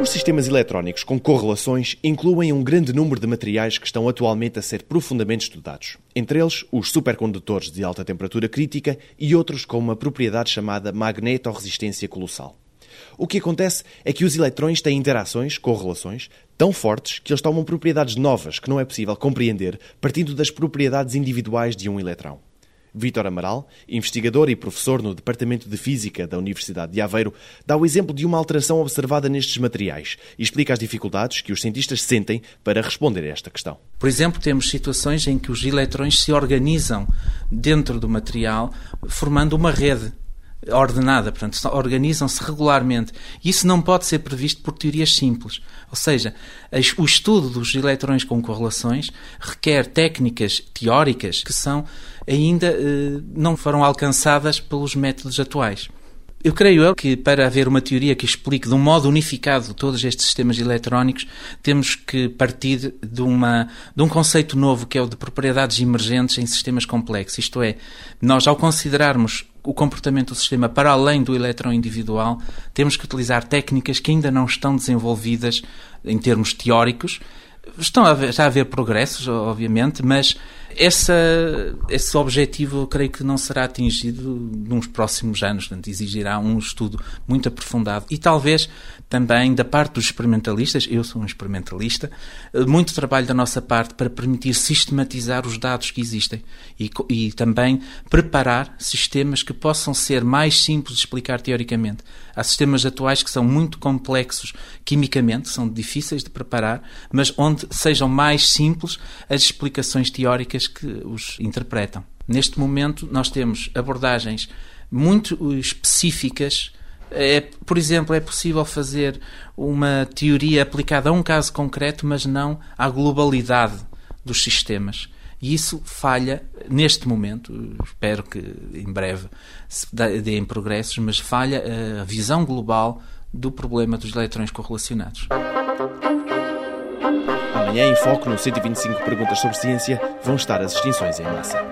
Os sistemas eletrónicos com correlações incluem um grande número de materiais que estão atualmente a ser profundamente estudados, entre eles os supercondutores de alta temperatura crítica e outros com uma propriedade chamada magnetoresistência colossal. O que acontece é que os eletrões têm interações, correlações, tão fortes que eles tomam propriedades novas que não é possível compreender partindo das propriedades individuais de um eletrão. Vítor Amaral, investigador e professor no Departamento de Física da Universidade de Aveiro, dá o exemplo de uma alteração observada nestes materiais e explica as dificuldades que os cientistas sentem para responder a esta questão. Por exemplo, temos situações em que os eletrões se organizam dentro do material, formando uma rede ordenada, portanto, organizam-se regularmente. Isso não pode ser previsto por teorias simples. Ou seja, o estudo dos eletrões com correlações requer técnicas teóricas que são ainda eh, não foram alcançadas pelos métodos atuais. Eu creio eu que para haver uma teoria que explique de um modo unificado todos estes sistemas eletrónicos, temos que partir de, uma, de um conceito novo que é o de propriedades emergentes em sistemas complexos. Isto é, nós ao considerarmos o comportamento do sistema para além do elétron individual, temos que utilizar técnicas que ainda não estão desenvolvidas em termos teóricos. Estão a haver, está a haver progressos, obviamente, mas essa, esse objetivo eu creio que não será atingido nos próximos anos, portanto, exigirá um estudo muito aprofundado e talvez também da parte dos experimentalistas, eu sou um experimentalista, muito trabalho da nossa parte para permitir sistematizar os dados que existem e, e também preparar sistemas que possam ser mais simples de explicar teoricamente. Há sistemas atuais que são muito complexos quimicamente, são difíceis de preparar, mas onde sejam mais simples as explicações teóricas que os interpretam. Neste momento, nós temos abordagens muito específicas. É, por exemplo, é possível fazer uma teoria aplicada a um caso concreto, mas não à globalidade dos sistemas. E isso falha neste momento, espero que em breve se deem progressos, mas falha a visão global do problema dos eletrões correlacionados. Amanhã, em foco no 125 Perguntas sobre Ciência, vão estar as extinções em massa.